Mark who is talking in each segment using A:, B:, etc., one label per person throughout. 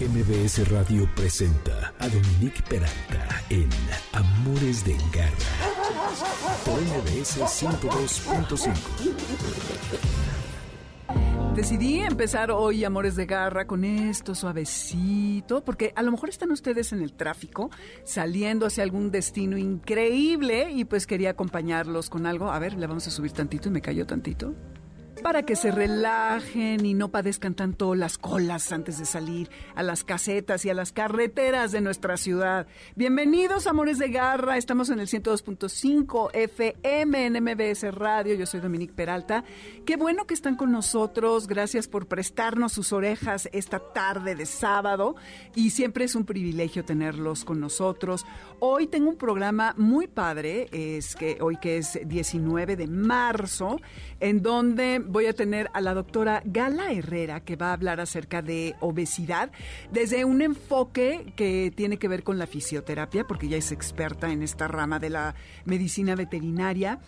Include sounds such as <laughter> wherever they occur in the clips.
A: MBS Radio presenta a Dominique Peralta en Amores de Garra por MBS 102.5.
B: Decidí empezar hoy Amores de Garra con esto suavecito, porque a lo mejor están ustedes en el tráfico saliendo hacia algún destino increíble y pues quería acompañarlos con algo. A ver, le vamos a subir tantito y me cayó tantito para que se relajen y no padezcan tanto las colas antes de salir a las casetas y a las carreteras de nuestra ciudad. Bienvenidos, amores de garra. Estamos en el 102.5 FM en MBS Radio. Yo soy Dominique Peralta. Qué bueno que están con nosotros. Gracias por prestarnos sus orejas esta tarde de sábado. Y siempre es un privilegio tenerlos con nosotros. Hoy tengo un programa muy padre. Es que hoy que es 19 de marzo, en donde voy a tener a la doctora Gala Herrera, que va a hablar acerca de obesidad desde un enfoque que tiene que ver con la fisioterapia, porque ella es experta en esta rama de la medicina veterinaria.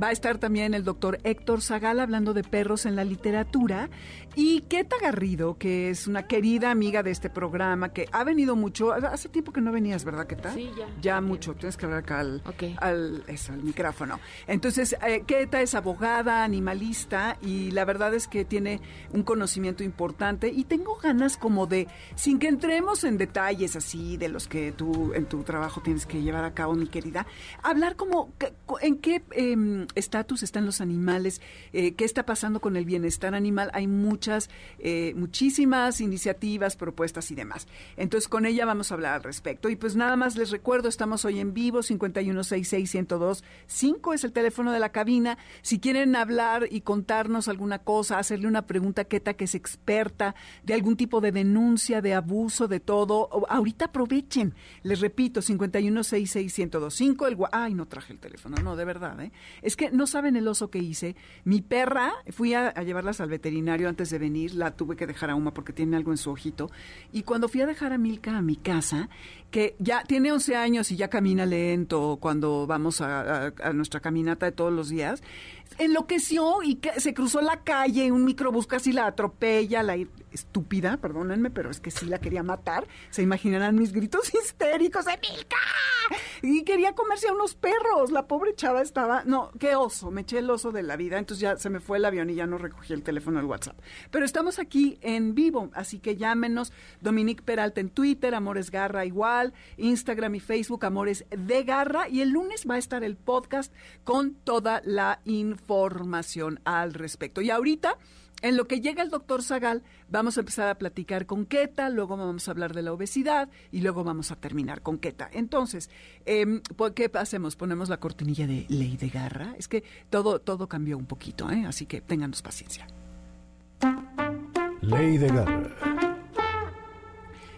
B: Va a estar también el doctor Héctor Zagal hablando de perros en la literatura. Y Keta Garrido, que es una querida amiga de este programa, que ha venido mucho. Hace tiempo que no venías, ¿verdad, Keta?
C: Sí, ya.
B: Ya mucho. Tienes que hablar acá al, al, eso, al micrófono. Entonces, eh, Keta es abogada, animalista, y la verdad es que tiene un conocimiento importante. Y tengo ganas como de, sin que entremos en detalles así de los que tú en tu trabajo tienes que llevar a cabo, mi querida, hablar como en qué... Em, estatus están los animales, eh, qué está pasando con el bienestar animal. Hay muchas, eh, muchísimas iniciativas, propuestas y demás. Entonces, con ella vamos a hablar al respecto. Y pues nada más les recuerdo, estamos hoy en vivo, 5166125 es el teléfono de la cabina. Si quieren hablar y contarnos alguna cosa, hacerle una pregunta a Keta, que es experta de algún tipo de denuncia, de abuso, de todo, ahorita aprovechen. Les repito, 5166125, el ay, no traje el teléfono, no, de verdad, ¿eh? Es que no saben el oso que hice. Mi perra, fui a, llevarlas al veterinario antes de venir, la tuve que dejar a Uma porque tiene algo en su ojito. Y cuando fui a dejar a Milka a mi casa, que ya tiene 11 años y ya camina lento cuando vamos a, nuestra caminata de todos los días, enloqueció y se cruzó la calle, un microbús casi la atropella, la estúpida, perdónenme, pero es que sí la quería matar. Se imaginarán mis gritos <laughs> histéricos de Milka. Y quería comerse a unos perros. La pobre chava estaba, no, qué oso, me eché el oso de la vida, entonces ya se me fue el avión y ya no recogí el teléfono del WhatsApp. Pero estamos aquí en vivo, así que llámenos. Dominique Peralta en Twitter, Amores Garra igual, Instagram y Facebook, Amores de Garra. Y el lunes va a estar el podcast con toda la información al respecto. Y ahorita en lo que llega el doctor Zagal, vamos a empezar a platicar con Keta, luego vamos a hablar de la obesidad y luego vamos a terminar con Keta. Entonces, eh, ¿qué hacemos? Ponemos la cortinilla de ley de garra. Es que todo, todo cambió un poquito, ¿eh? así que ténganos paciencia.
A: Ley de garra.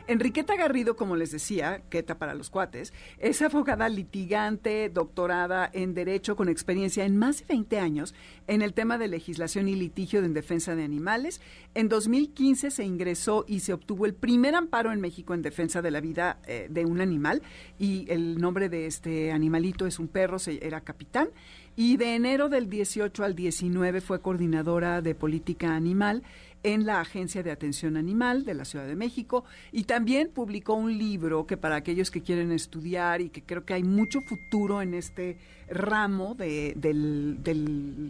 B: Enriqueta Garrido, como les decía, Queta para los cuates, es abogada litigante, doctorada en Derecho con experiencia en más de 20 años en el tema de legislación y litigio en defensa de animales. En 2015 se ingresó y se obtuvo el primer amparo en México en defensa de la vida eh, de un animal y el nombre de este animalito es un perro, se, era capitán. Y de enero del 18 al 19 fue coordinadora de política animal en la Agencia de Atención Animal de la Ciudad de México y también publicó un libro que para aquellos que quieren estudiar y que creo que hay mucho futuro en este ramo de, del,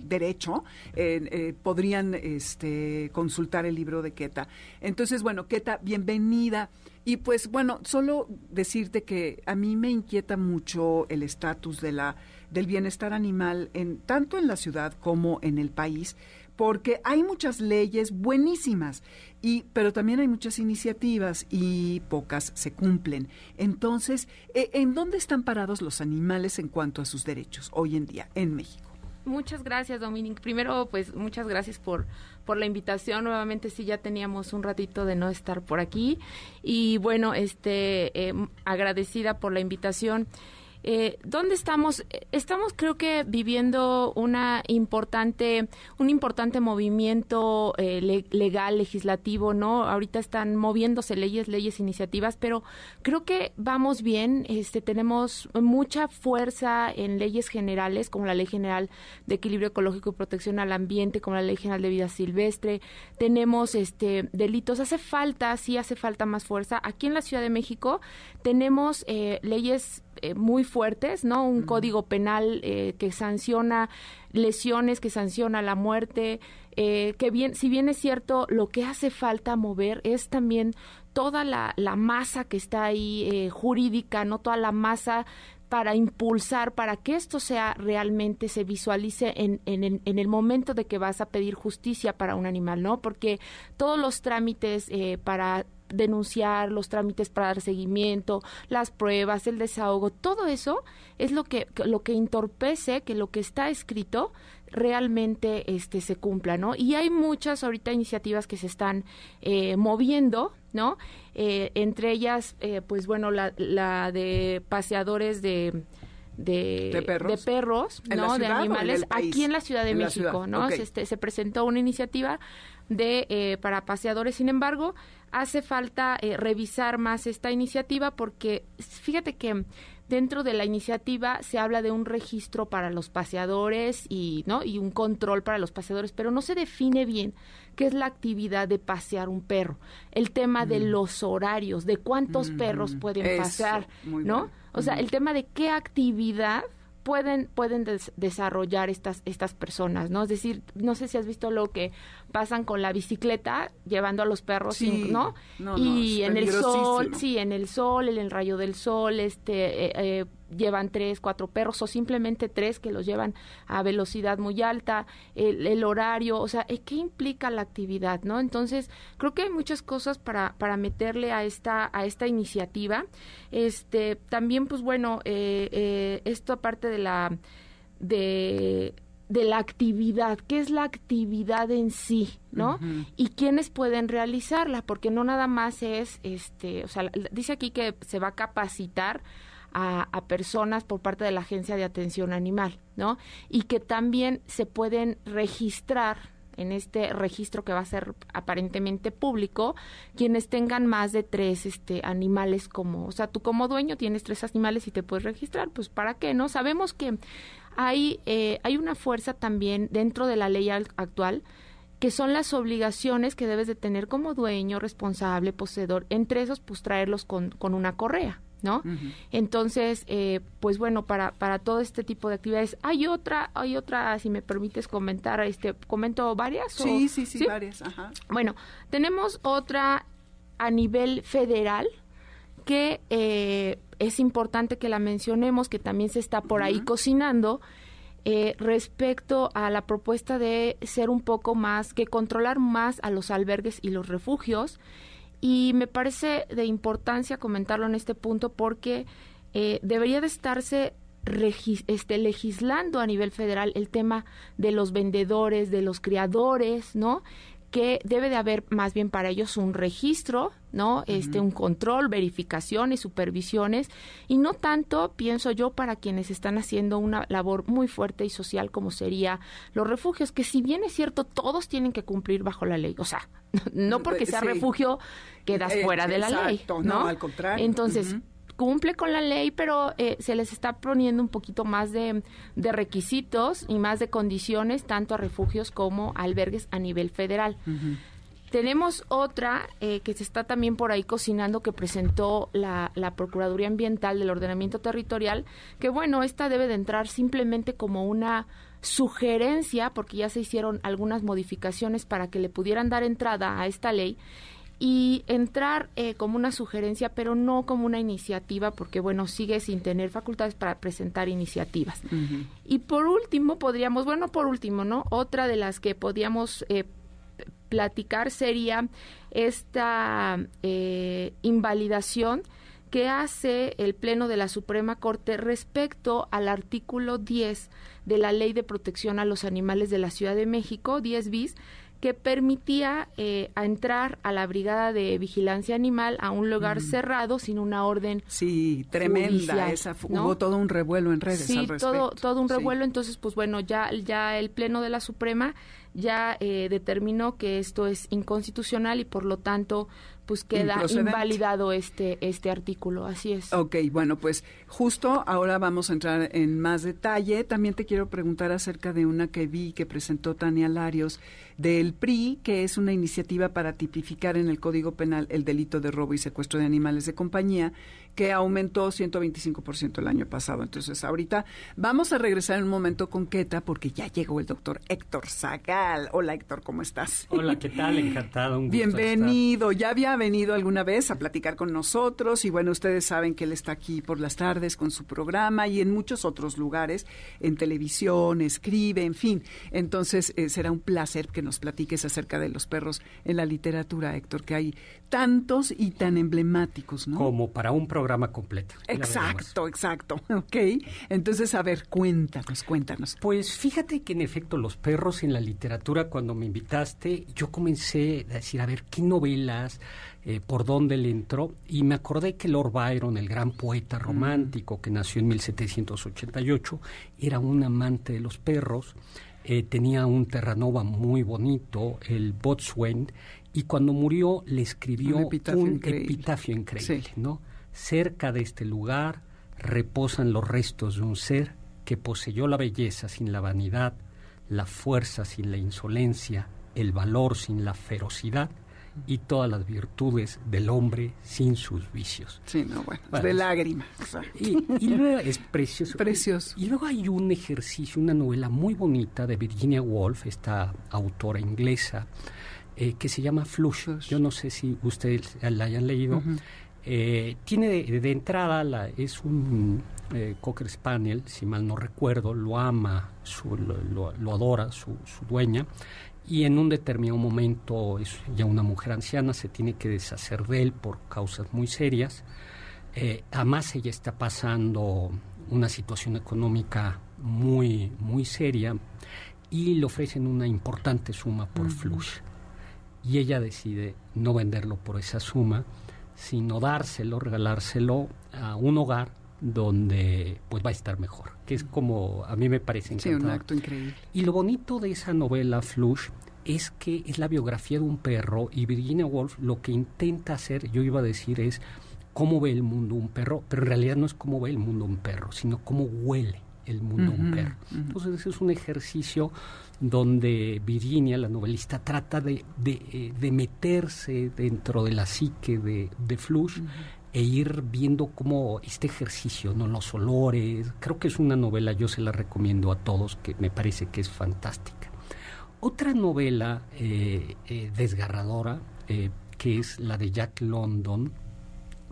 B: derecho, eh, podrían este, consultar el libro de Keta. Entonces, bueno, Keta, bienvenida. Y pues bueno, solo decirte que a mí me inquieta mucho el estatus de la del bienestar animal en tanto en la ciudad como en el país porque hay muchas leyes buenísimas, y, pero también hay muchas iniciativas y pocas se cumplen. Entonces, eh, ¿en dónde están parados los animales en cuanto a sus derechos hoy en día en México?
C: Muchas gracias, Dominic. Primero, pues muchas gracias por, por la invitación. Nuevamente sí ya teníamos un ratito de no estar por aquí y bueno, este eh, agradecida por la invitación. Eh, ¿Dónde estamos? Estamos creo que viviendo una importante, un importante movimiento eh, legal, legislativo, ¿no? Ahorita están moviéndose leyes, leyes, iniciativas, pero creo que vamos bien. Este, tenemos mucha fuerza en leyes generales, como la Ley General de Equilibrio Ecológico y Protección al Ambiente, como la Ley General de Vida Silvestre. Tenemos este delitos. Hace falta, sí hace falta más fuerza. Aquí en la Ciudad de México tenemos eh, leyes eh, muy fuertes, ¿no? Un código penal eh, que sanciona lesiones, que sanciona la muerte, eh, que bien, si bien es cierto, lo que hace falta mover es también toda la, la masa que está ahí jurídica, no toda la masa para impulsar, para que esto sea realmente, se visualice en, en, en, el momento de que vas a pedir justicia para un animal, ¿no? Porque todos los trámites para denunciar, los trámites para dar seguimiento, las pruebas, el desahogo, todo eso es lo que, lo que entorpece que lo que está escrito realmente este se cumpla, ¿no? Y hay muchas ahorita iniciativas que se están eh, moviendo, ¿no? Eh, entre ellas, eh, pues bueno, la, la de paseadores de de, perros, ¿no? De animales aquí en la Ciudad de México, ¿no? Se, se, presentó una iniciativa de eh, para paseadores. Sin embargo, hace falta eh, revisar más esta iniciativa porque fíjate que dentro de la iniciativa se habla de un registro para los paseadores y no y un control para los paseadores, pero no se define bien qué es la actividad de pasear un perro, el tema de mm. los horarios, de cuántos perros pueden pasear, ¿no? O sea, el tema de qué actividad pueden pueden desarrollar estas estas personas, ¿no? Es decir, no sé si has visto lo que pasan con la bicicleta llevando a los perros, ¿no? y en el sol, sí, en el sol, en el rayo del sol, este eh, eh, llevan tres, cuatro perros o simplemente tres que los llevan a velocidad muy alta, el, horario, o sea, ¿qué implica la actividad, no? Entonces, creo que hay muchas cosas para, para meterle a esta, a esta iniciativa. Este, también, pues bueno, eh, eh, esto aparte de la, de de la actividad, qué es la actividad en sí, ¿no? Y quiénes pueden realizarla, porque no nada más es, este, o sea, dice aquí que se va a capacitar a, personas por parte de la Agencia de Atención Animal, ¿no? Y que también se pueden registrar en este registro que va a ser aparentemente público, quienes tengan más de tres este, animales como, o sea, tú como dueño tienes tres animales y te puedes registrar, pues ¿para qué? ¿No? Sabemos que hay, eh, hay una fuerza también dentro de la ley actual que son las obligaciones que debes de tener como dueño, responsable, poseedor, entre esos pues traerlos con, con una correa, ¿no? Entonces, eh, pues bueno, para, para todo este tipo de actividades, hay otra, hay otra, si me permites comentar, este, comento varias.
B: Sí, sí, sí, varias, ajá.
C: Bueno, tenemos otra a nivel federal que eh, es importante que la mencionemos, que también se está por ahí cocinando, eh, respecto a la propuesta de ser un poco más, que controlar más a los albergues y los refugios y me parece de importancia comentarlo en este punto porque eh, debería de estarse este, legislando a nivel federal el tema de los vendedores, de los criadores, ¿no? Que debe de haber más bien para ellos un registro, ¿no? Este un control, verificaciones, supervisiones y no tanto pienso yo para quienes están haciendo una labor muy fuerte y social como sería los refugios, que si bien es cierto todos tienen que cumplir bajo la ley, o sea, <laughs> no porque sea refugio quedas eh, fuera de la ley, ¿no?
B: al contrario.
C: Entonces, cumple con la ley, pero eh, se les está poniendo un poquito más de, requisitos y más de condiciones, tanto a refugios como a albergues a nivel federal. Tenemos otra eh, que se está también por ahí cocinando que presentó la, la, Procuraduría Ambiental del Ordenamiento Territorial, que bueno, esta debe de entrar simplemente como una sugerencia, porque ya se hicieron algunas modificaciones para que le pudieran dar entrada a esta ley, y entrar eh, como una sugerencia, pero no como una iniciativa, porque bueno, sigue sin tener facultades para presentar iniciativas. Y por último, podríamos, bueno, por último, ¿no? Otra de las que podríamos eh, platicar sería esta eh, invalidación que hace el Pleno de la Suprema Corte respecto al artículo 10 de la Ley de Protección a los Animales de la Ciudad de México, 10 bis, que permitía eh, entrar a la brigada de vigilancia animal a un lugar cerrado sin una orden.
B: Sí, tremenda esa. Hubo todo un revuelo en redes.
C: Sí, todo, todo un revuelo. Entonces, pues bueno, ya, ya el Pleno de la Suprema ya eh, determinó que esto es inconstitucional y por lo tanto pues queda invalidado este este artículo, así es.
B: Ok, bueno, pues justo ahora vamos a entrar en más detalle. También te quiero preguntar acerca de una que vi que presentó Tania Larios del PRI, que es una iniciativa para tipificar en el Código Penal el delito de robo y secuestro de animales de compañía, que aumentó 125% el año pasado. Entonces, ahorita vamos a regresar en un momento con Queta, porque ya llegó el doctor Héctor Zagal. Hola, Héctor, ¿cómo estás?
D: Hola, ¿qué tal? Encantado. Un
B: Bienvenido. Ya había venido alguna vez a platicar con nosotros y bueno, ustedes saben que él está aquí por las tardes con su programa y en muchos otros lugares, en televisión, escribe, en fin. Entonces, eh, será un placer que nos platiques acerca de los perros en la literatura, Héctor, que hay tantos y tan emblemáticos, ¿no?
D: Como para un programa completo.
B: Exacto, exacto. <laughs> Ok. Entonces, a ver, cuéntanos, cuéntanos.
D: Pues fíjate que en efecto los perros en la literatura, cuando me invitaste, yo comencé a decir, a ver, ¿qué novelas? Eh, por dónde le entró y me acordé que Lord Byron, el gran poeta mm. romántico que nació en 1788, era un amante de los perros eh, tenía un Terranova muy bonito, el Botswain, y cuando murió le escribió un epitafio increíble, ¿no? Cerca de este lugar reposan los restos de un ser que poseyó la belleza sin la vanidad, la fuerza sin la insolencia, el valor sin la ferocidad y todas las virtudes del hombre sin sus vicios.
B: Sí, no, bueno, de lágrima.
D: Y, luego es precioso.
B: Precioso.
D: Y luego hay un ejercicio, una novela muy bonita de Virginia Woolf, esta autora inglesa, eh, que se llama Flush. Yo no sé si ustedes la hayan leído. Eh, tiene de, entrada, la, es un eh, Cocker Spaniel, si mal no recuerdo, lo ama, su, lo, lo, adora su, su dueña y en un determinado momento es ya una mujer anciana, se tiene que deshacer de él por causas muy serias. Eh, además ella está pasando una situación económica muy, muy seria y le ofrecen una importante suma por flush. Y ella decide no venderlo por esa suma, sino dárselo, regalárselo a un hogar donde pues va a estar mejor, que es como a mí me parece encantador.
B: Sí, un acto increíble.
D: Y lo bonito de esa novela Flush es que es la biografía de un perro y Virginia Woolf lo que intenta hacer, yo iba a decir, es cómo ve el mundo un perro, pero en realidad no es cómo ve el mundo un perro, sino cómo huele el mundo un perro. Entonces ese es un ejercicio donde Virginia, la novelista, trata de, de, eh, meterse dentro de la psique de, de Flush e ir viendo cómo este ejercicio, ¿no? los olores, creo que es una novela, yo se la recomiendo a todos, que me parece que es fantástica. Otra novela eh, eh, desgarradora, eh, que es la de Jack London,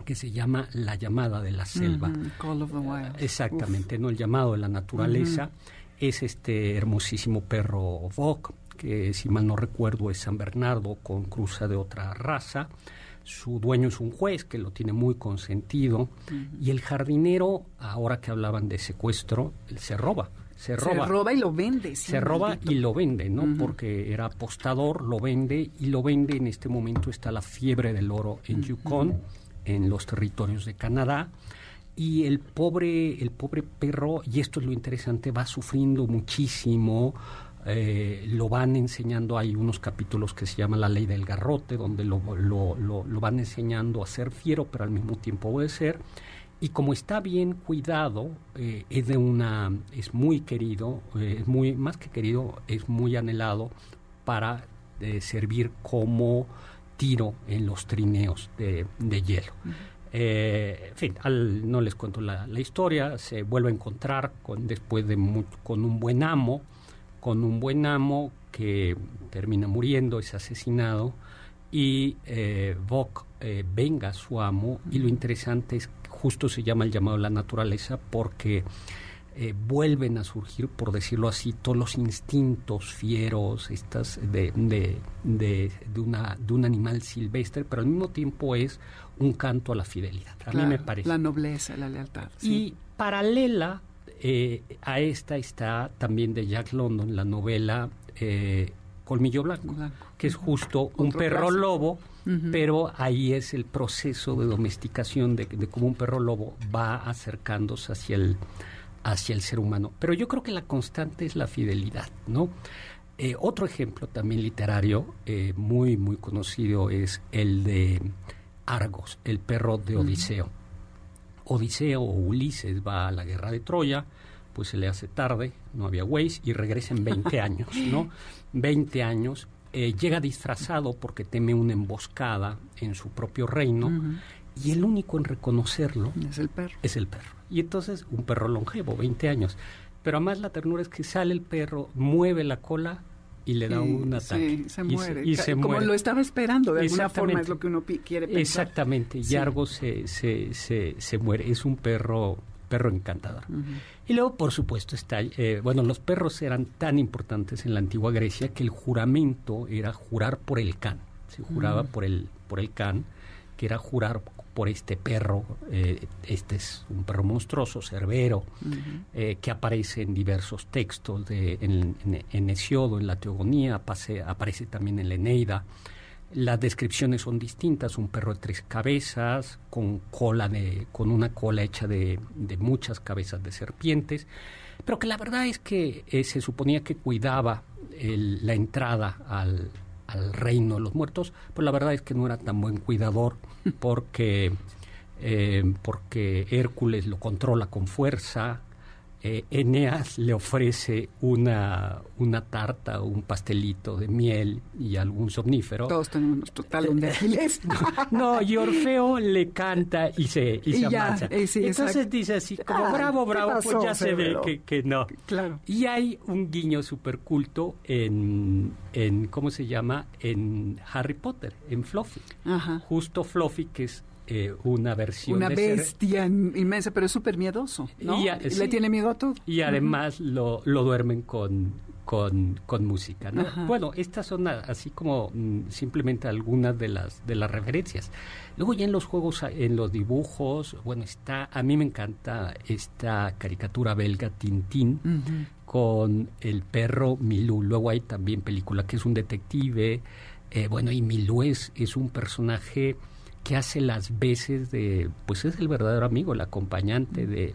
D: que se llama La llamada de la selva.
B: Call of the Wild.
D: Exactamente, ¿no? El llamado de la naturaleza. Es este hermosísimo perro Vok, que si mal no recuerdo es San Bernardo con cruza de otra raza. Su dueño es un juez que lo tiene muy consentido. Y el jardinero, ahora que hablaban de secuestro, se roba se roba.
B: y lo vende.
D: se roba y lo vende, ¿no? Porque era apostador, lo vende y lo vende. En este momento está la fiebre del oro en Yukon, en los territorios de Canadá. Y el pobre, el pobre perro, y esto es lo interesante, va sufriendo muchísimo. Eh, lo van enseñando, hay unos capítulos que se llama La ley del garrote, donde lo, lo, lo, lo van enseñando a ser fiero, pero al mismo tiempo obedecer. Y como está bien cuidado eh, es de una es muy querido eh, es muy más que querido es muy anhelado para servir como tiro en los trineos de, hielo. En fin no les cuento la, historia se vuelve a encontrar con después de con un buen amo con un buen amo que termina muriendo es asesinado y eh, venga a su amo y lo interesante es justo se llama el llamado a la naturaleza porque eh, vuelven a surgir, por decirlo así, todos los instintos fieros, estas de, de, de, de, una, de un animal silvestre, pero al mismo tiempo es un canto a la fidelidad. A mí me parece.
B: La nobleza, la lealtad.
D: Y paralela eh, a esta está también de Jack London, la novela eh, colmillo blanco, que es justo un perro lobo, pero ahí es el proceso de domesticación de, de cómo un perro lobo va acercándose hacia el hacia el ser humano. Pero yo creo que la constante es la fidelidad, ¿no? Eh, otro ejemplo también literario eh, muy, muy conocido es el de Argos, el perro de Odiseo. Odiseo o Ulises va a la guerra de Troya, pues se le hace tarde, no había Waze, y regresa en 20 <laughs> años, ¿no? 20 años. Eh, llega disfrazado porque teme una emboscada en su propio reino, y el único en reconocerlo
B: es el perro.
D: Es el perro. Y entonces un perro longevo, 20 años. Pero además la ternura es que sale el perro, mueve la cola y le da un ataque.
B: Sí, se muere. Y, se, Como lo estaba esperando, de alguna forma es lo que uno quiere pensar.
D: Exactamente, Yargo se, se, se, se, muere. Es un perro perro encantador. Y luego, por supuesto, está, eh, bueno, los perros eran tan importantes en la antigua Grecia que el juramento era jurar por el can. Se juraba por el por el can, que era jurar por este perro, eh, este es un perro monstruoso, cerbero, eh, que aparece en diversos textos, de, en, en, Hesiodo, en la Teogonía, aparece también en la Eneida. Las descripciones son distintas, un perro de tres cabezas, con cola de, con una cola hecha de, muchas cabezas de serpientes, pero que la verdad es que eh, se suponía que cuidaba la entrada al, al reino de los muertos, pues la verdad es que no era tan buen cuidador porque, eh, porque Hércules lo controla con fuerza, eh, Eneas le ofrece una, una tarta o un pastelito de miel y algún somnífero.
B: Todos tenemos nuestro talón de Aquiles. <laughs>
D: no, y Orfeo le canta y se, y, eh, Entonces dice así, como bravo, bravo, pues ya se ve que, que, no.
B: Claro.
D: Y hay un guiño super culto en, en, ¿cómo se llama? En Harry Potter, en Fluffy.
B: Ajá.
D: Justo Fluffy, que es eh, una versión.
B: Una bestia inmensa, pero es súper miedoso, ¿no? Y Le tiene miedo a todo.
D: Y además lo, lo duermen con, con, con música, ¿no? Bueno, estas son así como mm, simplemente algunas de las, de las referencias. Luego ya en los juegos, en los dibujos, bueno, está, a mí me encanta esta caricatura belga Tintín con el perro Milú. Luego hay también película que es un detective, eh, bueno, y Milú es, es un personaje que hace las veces de, pues es el verdadero amigo, el acompañante de,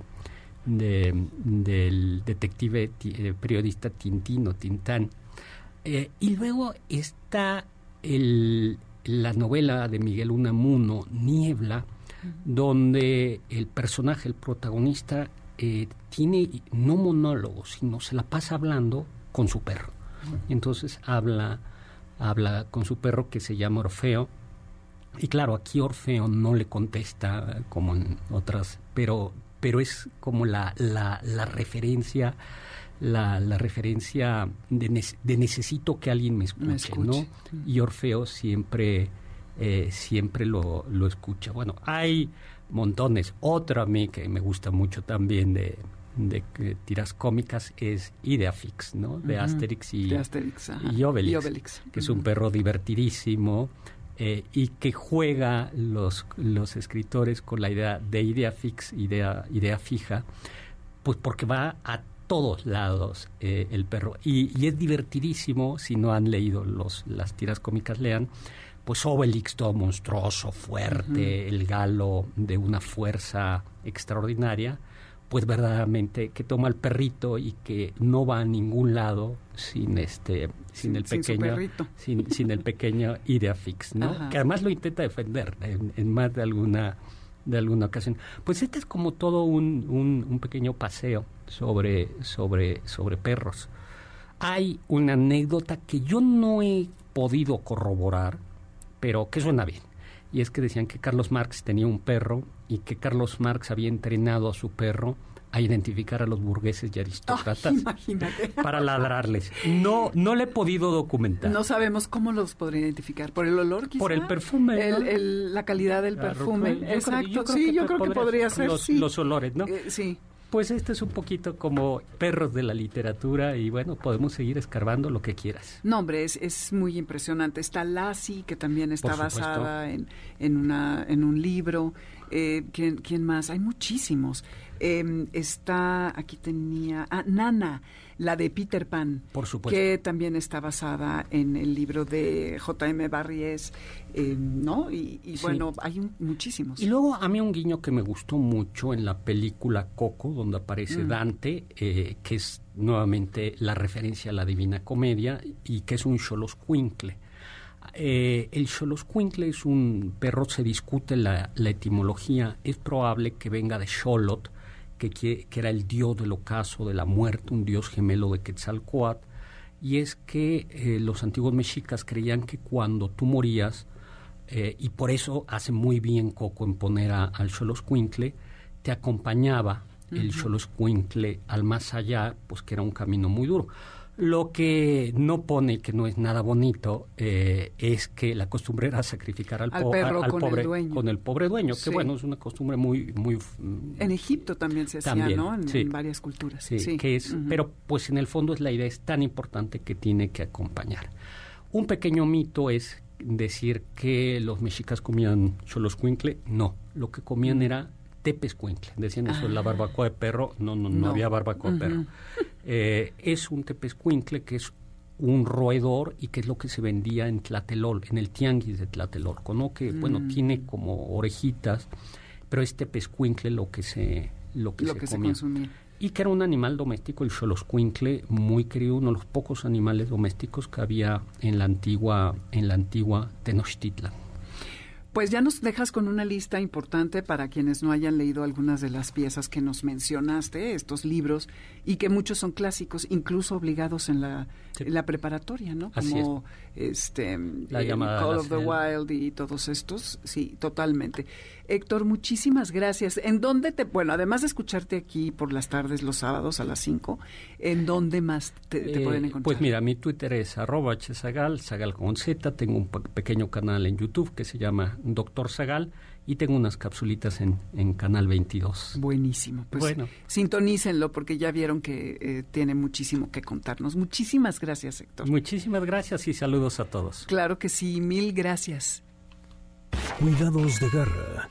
D: del detective eh, periodista Tintino, Tintán. Eh, y luego está el, la novela de Miguel Unamuno, Niebla, donde el personaje, el protagonista, eh, tiene no monólogos, sino se la pasa hablando con su perro. Entonces habla, habla con su perro que se llama Orfeo y claro, aquí Orfeo no le contesta como en otras, pero, pero es como la, la, la referencia, la, la referencia de, de, necesito que alguien me escuche, ¿no? Y Orfeo siempre, eh, siempre lo, lo escucha. Bueno, hay montones. Otra a mí que me gusta mucho también de, de tiras cómicas es Ideafix, ¿no? De Asterix y, y, Obelix, que es un perro divertidísimo, eh, y que juega los, los escritores con la idea de idea fix, idea, idea fija, pues porque va a todos lados eh, el perro. Y, es divertidísimo, si no han leído los, las tiras cómicas, lean, pues Obelix todo monstruoso, fuerte, el galo de una fuerza extraordinaria, pues verdaderamente que toma el perrito y que no va a ningún lado sin este sin, el pequeño sin, sin, el pequeño idea fix no que además lo intenta defender en, más de alguna de alguna ocasión. Pues este es como todo un, un, pequeño paseo sobre sobre sobre perros. Hay una anécdota que yo no he podido corroborar pero que suena bien y es que decían que Carlos Marx tenía un perro y que Carlos Marx había entrenado a su perro a identificar a los burgueses y aristócratas <laughs> para ladrarles. No, no le he podido documentar.
B: No sabemos cómo los podría identificar. ¿Por el olor quizá?
D: Por el perfume.
B: la calidad del perfume. Exacto. sí, yo creo que podría ser.
D: Los, los olores, ¿no?
B: Eh, sí.
D: Pues este es un poquito como perros de la literatura y bueno, podemos seguir escarbando lo que quieras.
B: No, hombre, es, es muy impresionante. Está Lassie, que también está basada en, en, una, en un libro. Eh, ¿quién, ¿quién, más? Hay muchísimos. Em, está, aquí tenía, ah, Nana. la de Peter Pan,
D: Por supuesto.
B: que también está basada en el libro de J.M. Barries, eh, ¿no? Y, y
D: Sí.
B: bueno, hay un- muchísimos.
D: Y luego a mí un guiño que me gustó mucho en la película Coco, donde aparece
B: Mm.
D: Dante, eh, que es nuevamente la referencia a la Divina Comedia y que es un Xoloscuincle. Eh, el Xoloscuincle es un perro, se discute la, la etimología, es probable que venga de Xolot, que, que era el dios del ocaso, de la muerte, un dios gemelo de Quetzalcoatl, y es que eh, los antiguos mexicas creían que cuando tú morías, eh, y por eso hace muy bien Coco en poner a- al Xoloscuincle, te acompañaba el Xoloscuincle al más allá, pues que era un camino muy duro. Lo que no pone, que no es nada bonito, eh, es que la costumbre era sacrificar al,
B: Al
D: po-
B: perro
D: al
B: con el
D: pobre,
B: dueño.
D: con el pobre dueño,
B: Sí.
D: que bueno, es una costumbre muy... muy mm,
B: En Egipto también se hacía,
D: También,
B: ¿no? En,
D: sí.
B: en varias culturas.
D: Sí, que es, pero pues en el fondo es la idea es tan importante que tiene que acompañar. Un pequeño mito es decir que los mexicas comían choloscuincle, no, lo que comían era tepescuincle, decían eso, la barbacoa de perro, no, no, no,
B: Ah. No.
D: había barbacoa de perro. Eh, es un tepescuincle que es un roedor y que es lo que se vendía en Tlatelol, en el tianguis de Tlatelolco, ¿no? Que, bueno,
B: Mm.
D: tiene como orejitas, pero es tepescuincle lo que se, lo que
B: Lo
D: se
B: que se
D: comía
B: consumía.
D: y que era un animal doméstico, el xoloscuincle, muy querido, uno de los pocos animales domésticos que había en la antigua, en la antigua Tenochtitlan.
B: Pues ya nos dejas con una lista importante para quienes no hayan leído algunas de las piezas que nos mencionaste, estos libros, y que muchos son clásicos, incluso obligados en la,
D: Sí.
B: en la preparatoria, ¿no? Como este
D: La
B: eh,
D: llamada
B: Call
D: la
B: of the. Wild y todos estos, sí, totalmente. Héctor, muchísimas gracias. ¿En dónde te, bueno, además de escucharte aquí por las tardes los sábados a las 5, ¿en dónde más te, te
D: Eh,
B: pueden encontrar?
D: Pues mira, mi Twitter es arroba hsagal, sagal con z, tengo un pe- pequeño canal en YouTube que se llama Doctor Sagal y tengo unas capsulitas en, en Canal 22.
B: Buenísimo. Pues
D: Bueno.
B: sintonícenlo porque ya vieron que eh, tiene muchísimo que contarnos. Muchísimas gracias, Héctor.
D: Muchísimas gracias y saludos a todos.
B: Claro que sí, mil gracias.
A: Cuidados de garra.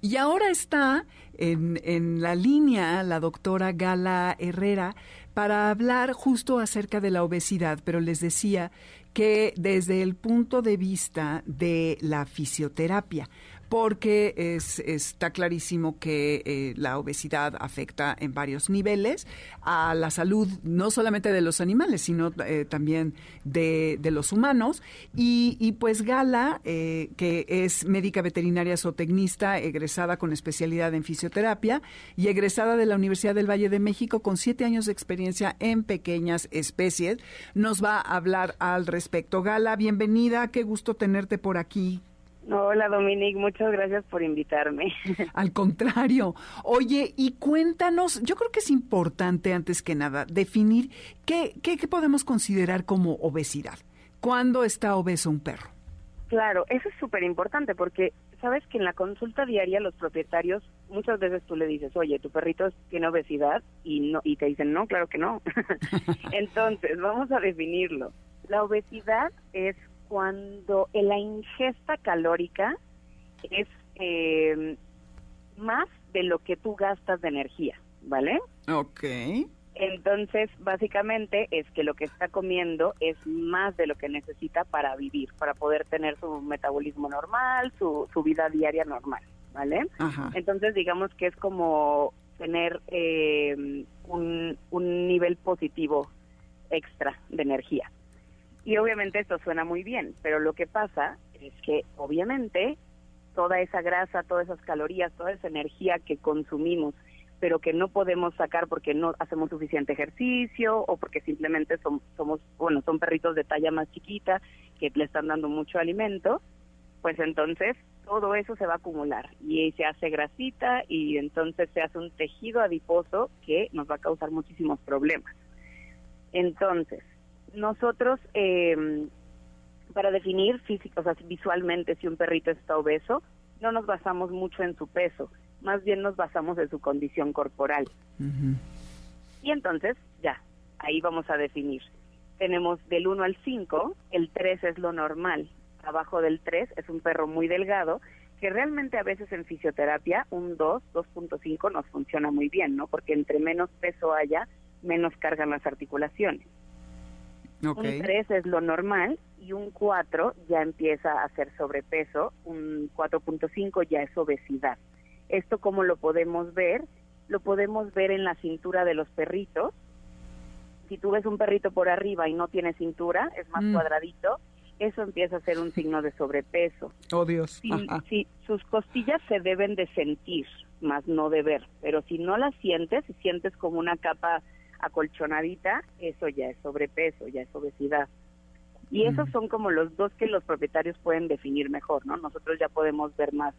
B: Y ahora está en, en la línea la doctora Gala Herrera para hablar justo acerca de la obesidad, pero les decía que desde el punto de vista de la fisioterapia, porque es, está clarísimo que eh, la obesidad afecta en varios niveles a la salud no solamente de los animales, sino eh, también de, los humanos. Y, y pues Gala, eh, que es médica veterinaria zootecnista, egresada con especialidad en fisioterapia y egresada de la Universidad del Valle de México con siete años de experiencia en pequeñas especies, nos va a hablar al respecto. Gala, bienvenida, qué gusto tenerte por aquí.
E: Hola Dominique, muchas gracias por invitarme. <laughs>
B: Al contrario. Oye, y cuéntanos, yo creo que es importante antes que nada definir qué, qué, qué podemos considerar como obesidad. ¿Cuándo está obeso un perro?
E: Claro, eso es súper importante porque sabes que en la consulta diaria los propietarios muchas veces tú le dices, oye, tu perrito tiene obesidad y no y te dicen, no, claro que no. <laughs> <laughs> Entonces, vamos a definirlo. La obesidad es cuando la ingesta calórica es eh, más de lo que tú gastas de energía, ¿vale?
B: Ok.
E: Entonces, básicamente es que lo que está comiendo es más de lo que necesita para vivir, para poder tener su metabolismo normal, su, su vida diaria normal, ¿vale?
B: Ajá.
E: Entonces, digamos que es como tener eh, un, un nivel positivo extra de energía. Y obviamente esto suena muy bien, pero lo que pasa es que obviamente toda esa grasa, todas esas calorías, toda esa energía que consumimos, pero que no podemos sacar porque no hacemos suficiente ejercicio o porque simplemente son, somos, bueno, son perritos de talla más chiquita que le están dando mucho alimento, pues entonces todo eso se va a acumular y se hace grasita y entonces se hace un tejido adiposo que nos va a causar muchísimos problemas. Entonces, nosotros eh, para definir físico, o sea, visualmente si un perrito está obeso, no nos basamos mucho en su peso, más bien nos basamos en su condición corporal. Y entonces, ya, ahí vamos a definir. Tenemos del 1 al 5, el 3 es lo normal. Abajo del 3 es un perro muy delgado, que realmente a veces en fisioterapia un 2, 2.5 nos funciona muy bien, ¿no? Porque entre menos peso haya, menos cargan las articulaciones. Un 3 es lo normal y un 4 ya empieza a ser sobrepeso, un 4.5 ya es obesidad. Esto cómo lo podemos ver? Lo podemos ver en la cintura de los perritos. Si tú ves un perrito por arriba y no tiene cintura, es más mm. cuadradito, eso empieza a ser un signo de sobrepeso.
B: Oh, Dios.
E: Si, sus costillas se deben de sentir, más no de ver, pero si no las sientes, si sientes como una capa acolchonadita, eso ya es sobrepeso, ya es obesidad. Y esos son como los dos que los propietarios pueden definir mejor, ¿no? Nosotros ya podemos ver más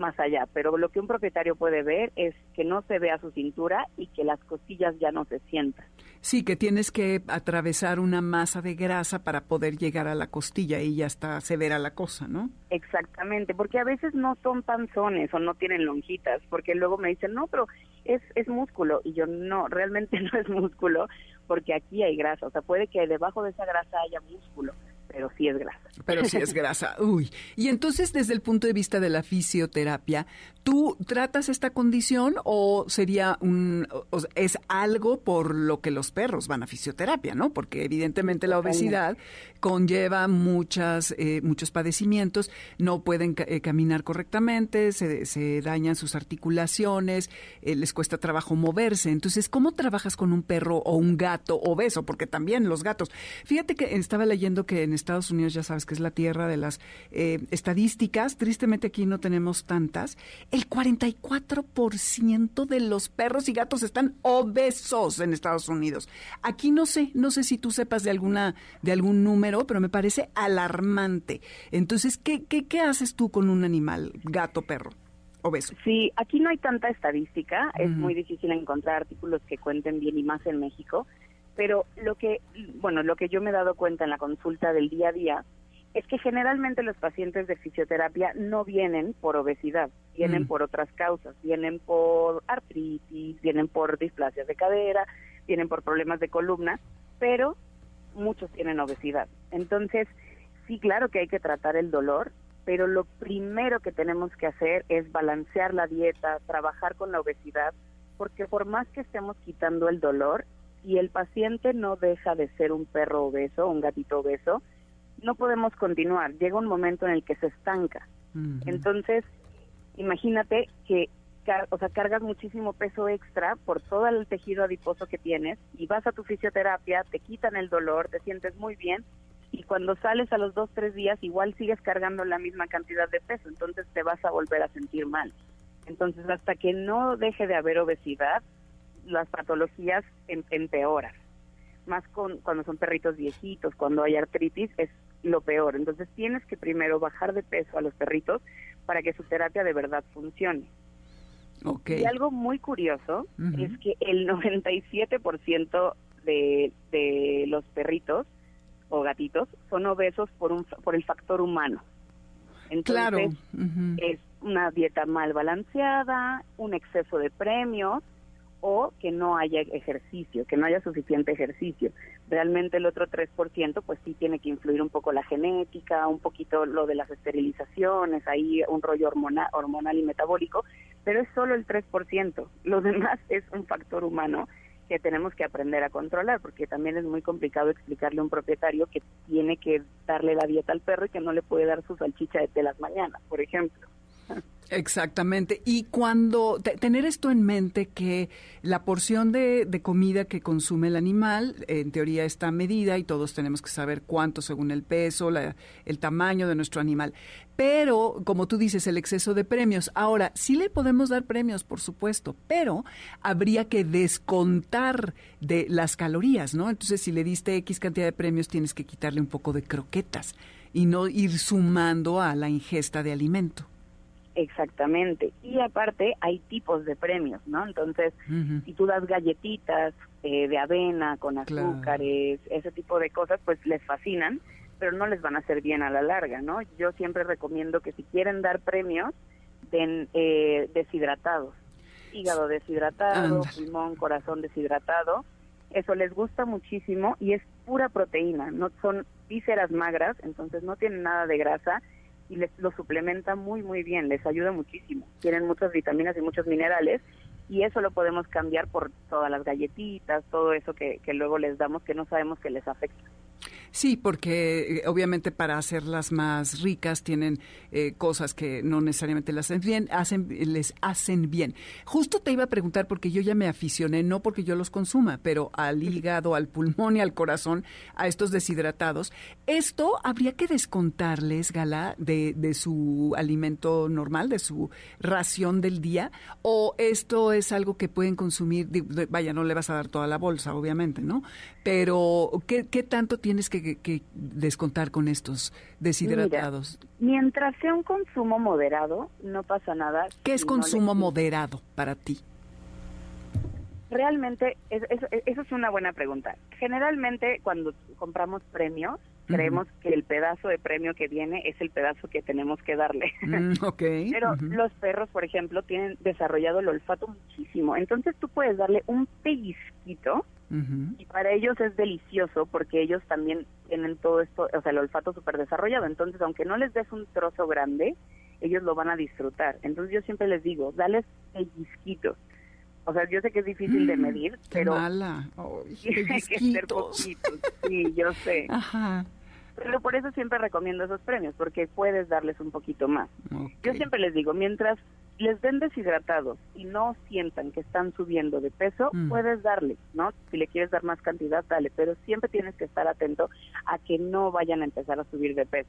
E: más allá, pero lo que un propietario puede ver es que no se vea su cintura y que las costillas ya no se sientan.
B: Sí, que tienes que atravesar una masa de grasa para poder llegar a la costilla y ya está severa la cosa, ¿no?
E: Exactamente, porque a veces no son panzones o no tienen lonjitas, porque luego me dicen, no, pero es, es músculo, y yo no, realmente <laughs> no es músculo, porque aquí hay grasa, o sea, puede que debajo de esa grasa haya músculo, pero sí es grasa.
B: Pero sí es grasa. <laughs> Uy. Y entonces, desde el punto de vista de la fisioterapia, ¿tú tratas esta condición o sería un es algo por lo que los perros van a fisioterapia, ¿no? Porque evidentemente la obesidad conlleva muchas eh, muchos padecimientos, no pueden eh, caminar correctamente, se, se, dañan sus articulaciones, eh, les cuesta trabajo moverse. Entonces, ¿cómo trabajas con un perro o un gato obeso? Porque también los gatos. Fíjate que estaba leyendo que en Estados Unidos ya sabes que es la tierra de las eh, estadísticas. Tristemente aquí no tenemos tantas. El 44% de los perros y gatos están obesos en Estados Unidos. Aquí no sé, no sé si tú sepas de alguna de algún número, pero me parece alarmante. Entonces, ¿qué, qué, qué haces tú con un animal, gato, perro? Obeso.
E: Sí, aquí no hay tanta estadística, es muy difícil encontrar artículos que cuenten bien y más en México, pero lo que, bueno, lo que yo me he dado cuenta en la consulta del día a día es que generalmente los pacientes de fisioterapia no vienen por obesidad, vienen mm. por otras causas, vienen por artritis, vienen por displasias de cadera, vienen por problemas de columna, pero muchos tienen obesidad. Entonces, sí, claro que hay que tratar el dolor, pero lo primero que tenemos que hacer es balancear la dieta, trabajar con la obesidad, porque por más que estemos quitando el dolor, y el paciente no deja de ser un perro obeso, un gatito obeso, no podemos continuar. Llega un momento en el que se estanca. Entonces, imagínate que o sea, cargas muchísimo peso extra por todo el tejido adiposo que tienes y vas a tu fisioterapia, te quitan el dolor, te sientes muy bien y cuando sales a los dos, tres días igual sigues cargando la misma cantidad de peso, entonces te vas a volver a sentir mal. Entonces, hasta que no deje de haber obesidad, las patologías empeoran más con, cuando son perritos viejitos, cuando hay artritis, es lo peor. Entonces tienes que primero bajar de peso a los perritos para que su terapia de verdad funcione.
B: Okay.
E: Y algo muy curioso es que el 97% de, de los perritos o gatitos son obesos por, un, por el factor humano. Entonces, es una dieta mal balanceada, un exceso de premios, o que no haya ejercicio, que no haya suficiente ejercicio. Realmente el otro 3% pues sí tiene que influir un poco la genética, un poquito lo de las esterilizaciones, ahí un rollo hormonal, hormonal y metabólico, pero es solo el 3%. Lo demás <laughs> es un factor humano que tenemos que aprender a controlar, porque también es muy complicado explicarle a un propietario que tiene que darle la dieta al perro y que no le puede dar su salchicha de las mañanas, por ejemplo. <laughs>
B: Exactamente. Y cuando tener esto en mente que la porción de, comida que consume el animal, en teoría está medida y todos tenemos que saber cuánto según el peso, el tamaño de nuestro animal. Pero, como tú dices, el exceso de premios. Ahora, sí le podemos dar premios, por supuesto, pero habría que descontar de las calorías, ¿no? Entonces, si le diste X cantidad de premios, tienes que quitarle un poco de croquetas y no ir sumando a la ingesta de alimento.
E: Exactamente. Y aparte hay tipos de premios, ¿no? Entonces, si tú das galletitas eh, de avena con azúcares, ese tipo de cosas, pues les fascinan, pero no les van a hacer bien a la larga, ¿no? Yo siempre recomiendo que si quieren dar premios, den eh, deshidratados. Hígado deshidratado, pulmón, corazón deshidratado. Eso les gusta muchísimo y es pura proteína, no son vísceras magras, entonces no tienen nada de grasa y les lo suplementa muy muy bien, les ayuda muchísimo. Tienen muchas vitaminas y muchos minerales y eso lo podemos cambiar por todas las galletitas, todo eso que, que luego les damos que no sabemos que les afecta.
B: Sí, porque eh, obviamente para hacerlas más ricas tienen eh, cosas que no necesariamente las hacen bien, hacen, les hacen bien. Justo te iba a preguntar porque yo ya me aficioné, no porque yo los consuma, pero al hígado, al pulmón y al corazón, a estos deshidratados. Esto habría que descontarles, Gala, de, de su alimento normal, de su ración del día, o esto es algo que pueden consumir, vaya, no le vas a dar toda la bolsa, obviamente, ¿no? Pero, ¿qué, qué tanto tienes que que, descontar con estos deshidratados?
E: mientras sea un consumo moderado, no pasa nada.
B: ¿Qué es consumo moderado para ti?
E: Realmente, eso es una buena pregunta. Generalmente, cuando compramos premios, creemos que el pedazo de premio que viene es el pedazo que tenemos que darle.
B: Mm, <laughs>
E: Pero los perros, por ejemplo, tienen desarrollado el olfato muchísimo. Entonces tú puedes darle un pellizquito y para ellos es delicioso porque ellos también tienen todo esto, o sea, el olfato súper desarrollado. Entonces, aunque no les des un trozo grande, ellos lo van a disfrutar. Entonces yo siempre les digo, dales pellizquitos. O sea, yo sé que es difícil de mm, medir, pero...
B: mala. <laughs>
E: tiene que ser poquitos. Sí, yo sé.
B: Ajá.
E: Pero por eso siempre recomiendo esos premios, porque puedes darles un poquito más. Yo siempre les digo, mientras les den deshidratados y no sientan que están subiendo de peso, mm. puedes darle, ¿no? Si le quieres dar más cantidad, dale, pero siempre tienes que estar atento a que no vayan a empezar a subir de peso.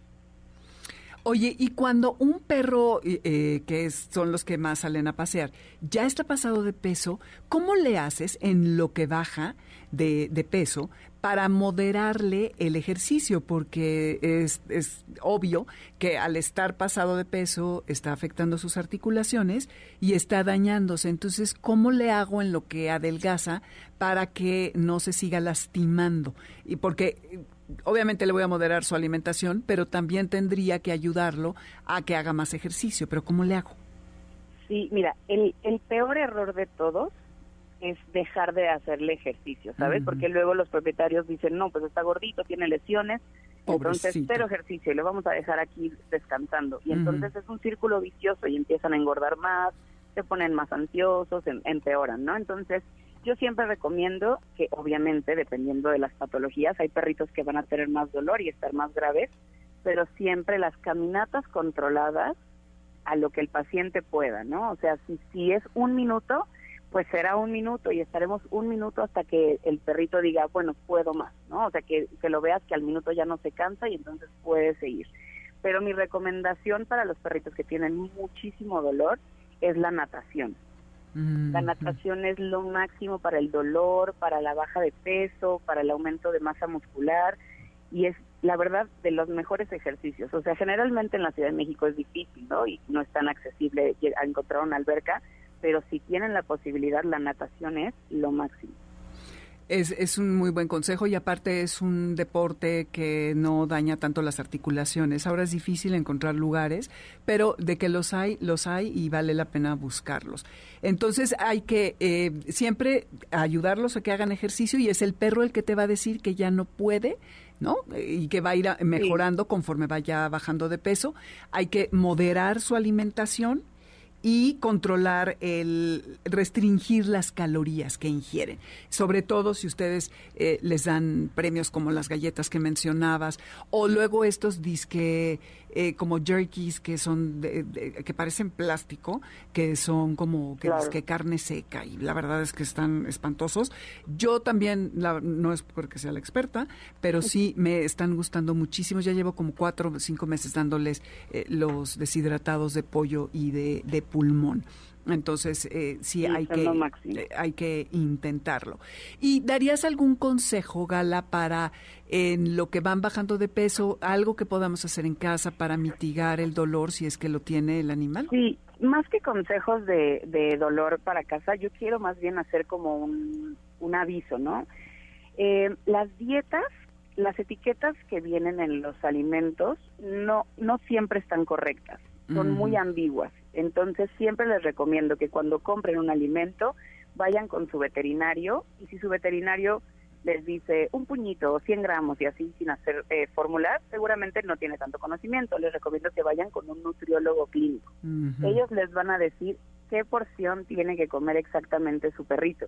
B: Oye, y cuando un perro, eh, que son los que más salen a pasear, ya está pasado de peso, ¿cómo le haces en lo que baja de, de peso para moderarle el ejercicio? Porque es, es obvio que al estar pasado de peso está afectando sus articulaciones y está dañándose. Entonces, ¿cómo le hago en lo que adelgaza para que no se siga lastimando? Y porque obviamente le voy a moderar su alimentación, pero también tendría que ayudarlo a que haga más ejercicio. Pero ¿cómo le hago?
E: Sí, mira, el, el peor error de todos es dejar de hacerle ejercicio, ¿sabes? Porque luego los propietarios dicen, no, pues está gordito, tiene lesiones, entonces cero ejercicio y lo vamos a dejar aquí descansando. Y entonces es un círculo vicioso y empiezan a engordar más, se ponen más ansiosos, em, empeoran, ¿no? Entonces yo siempre recomiendo que obviamente dependiendo de las patologías hay perritos que van a tener más dolor y estar más graves, pero siempre las caminatas controladas a lo que el paciente pueda, ¿no? O sea, si, si es un minuto, pues será un minuto y estaremos un minuto hasta que el perrito diga, bueno, puedo más, ¿no? O sea, que, que lo veas que al minuto ya no se cansa y entonces puede seguir. Pero mi recomendación para los perritos que tienen muchísimo dolor es la natación. La natación es lo máximo para el dolor, para la baja de peso, para el aumento de masa muscular y es la verdad de los mejores ejercicios. O sea, generalmente en la Ciudad de México es difícil, ¿no? Y no es tan accesible a encontrar una alberca, pero si tienen la posibilidad, la natación es lo máximo.
B: Es, es, un muy buen consejo y aparte es un deporte que no daña tanto las articulaciones. Ahora es difícil encontrar lugares, pero de que los hay, los hay y vale la pena buscarlos. Entonces hay que eh, siempre ayudarlos a que hagan ejercicio y es el perro el que te va a decir que ya no puede. ¿no? Y que va a ir mejorando conforme vaya bajando de peso. Hay que moderar su alimentación y controlar el restringir las calorías que ingieren. Sobre todo si ustedes eh, les dan premios como las galletas que mencionabas o luego estos disque eh, como jerkies que son que parecen plástico, que son como que, que carne seca y la verdad es que están espantosos. Yo también no es porque sea la experta, pero sí me están gustando muchísimo. Ya llevo como cuatro o cinco meses dándoles eh, los deshidratados de pollo y de, de pulmón. Entonces, eh, sí, hay, que, eh, hay que intentarlo. ¿Y darías algún consejo, Gala, para en lo que van bajando de peso, algo que podamos hacer en casa para mitigar el dolor si es que lo tiene el animal?
E: Sí, más que consejos de, de dolor para casa, yo quiero más bien hacer como un, un aviso, ¿no? Eh, las dietas las etiquetas que vienen en los alimentos no no siempre están correctas son muy ambiguas. Entonces siempre les recomiendo que cuando compren un alimento vayan con su veterinario y si su veterinario les dice un puñito o 100 gramos y así sin hacer eh, fórmulas, seguramente no tiene tanto conocimiento. Les recomiendo que vayan con un nutriólogo clínico. Ellos les van a decir qué porción tiene que comer exactamente su perrito.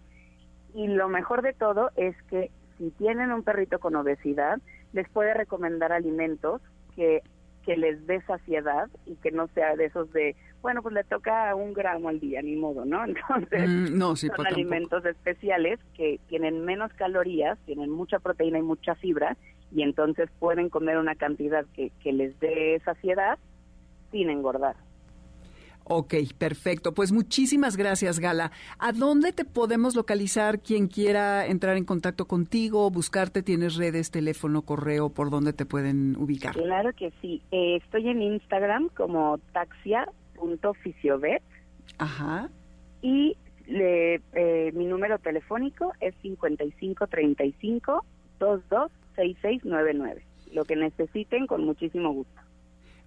E: Y lo mejor de todo es que si tienen un perrito con obesidad, les puede recomendar alimentos que, que les dé saciedad y que no sea de esos de, bueno, pues le toca un gramo al día, ni modo, ¿no? <laughs> Entonces,
B: Mm, no, sí,
E: son
B: pues, tampoco.
E: alimentos especiales que tienen menos calorías, tienen mucha proteína y mucha fibra, y entonces pueden comer una cantidad que, que les dé saciedad sin engordar.
B: Ok, perfecto. Pues muchísimas gracias, Gala. ¿A dónde te podemos localizar quien quiera entrar en contacto contigo, buscarte? ¿Tienes redes, teléfono, correo? ¿Por dónde te pueden ubicar?
E: Claro que sí. Eh, estoy en Instagram como taxia.fisiovet
B: Ajá.
E: y le- eh, mi número telefónico es 5535 226699. Lo que necesiten, con muchísimo gusto.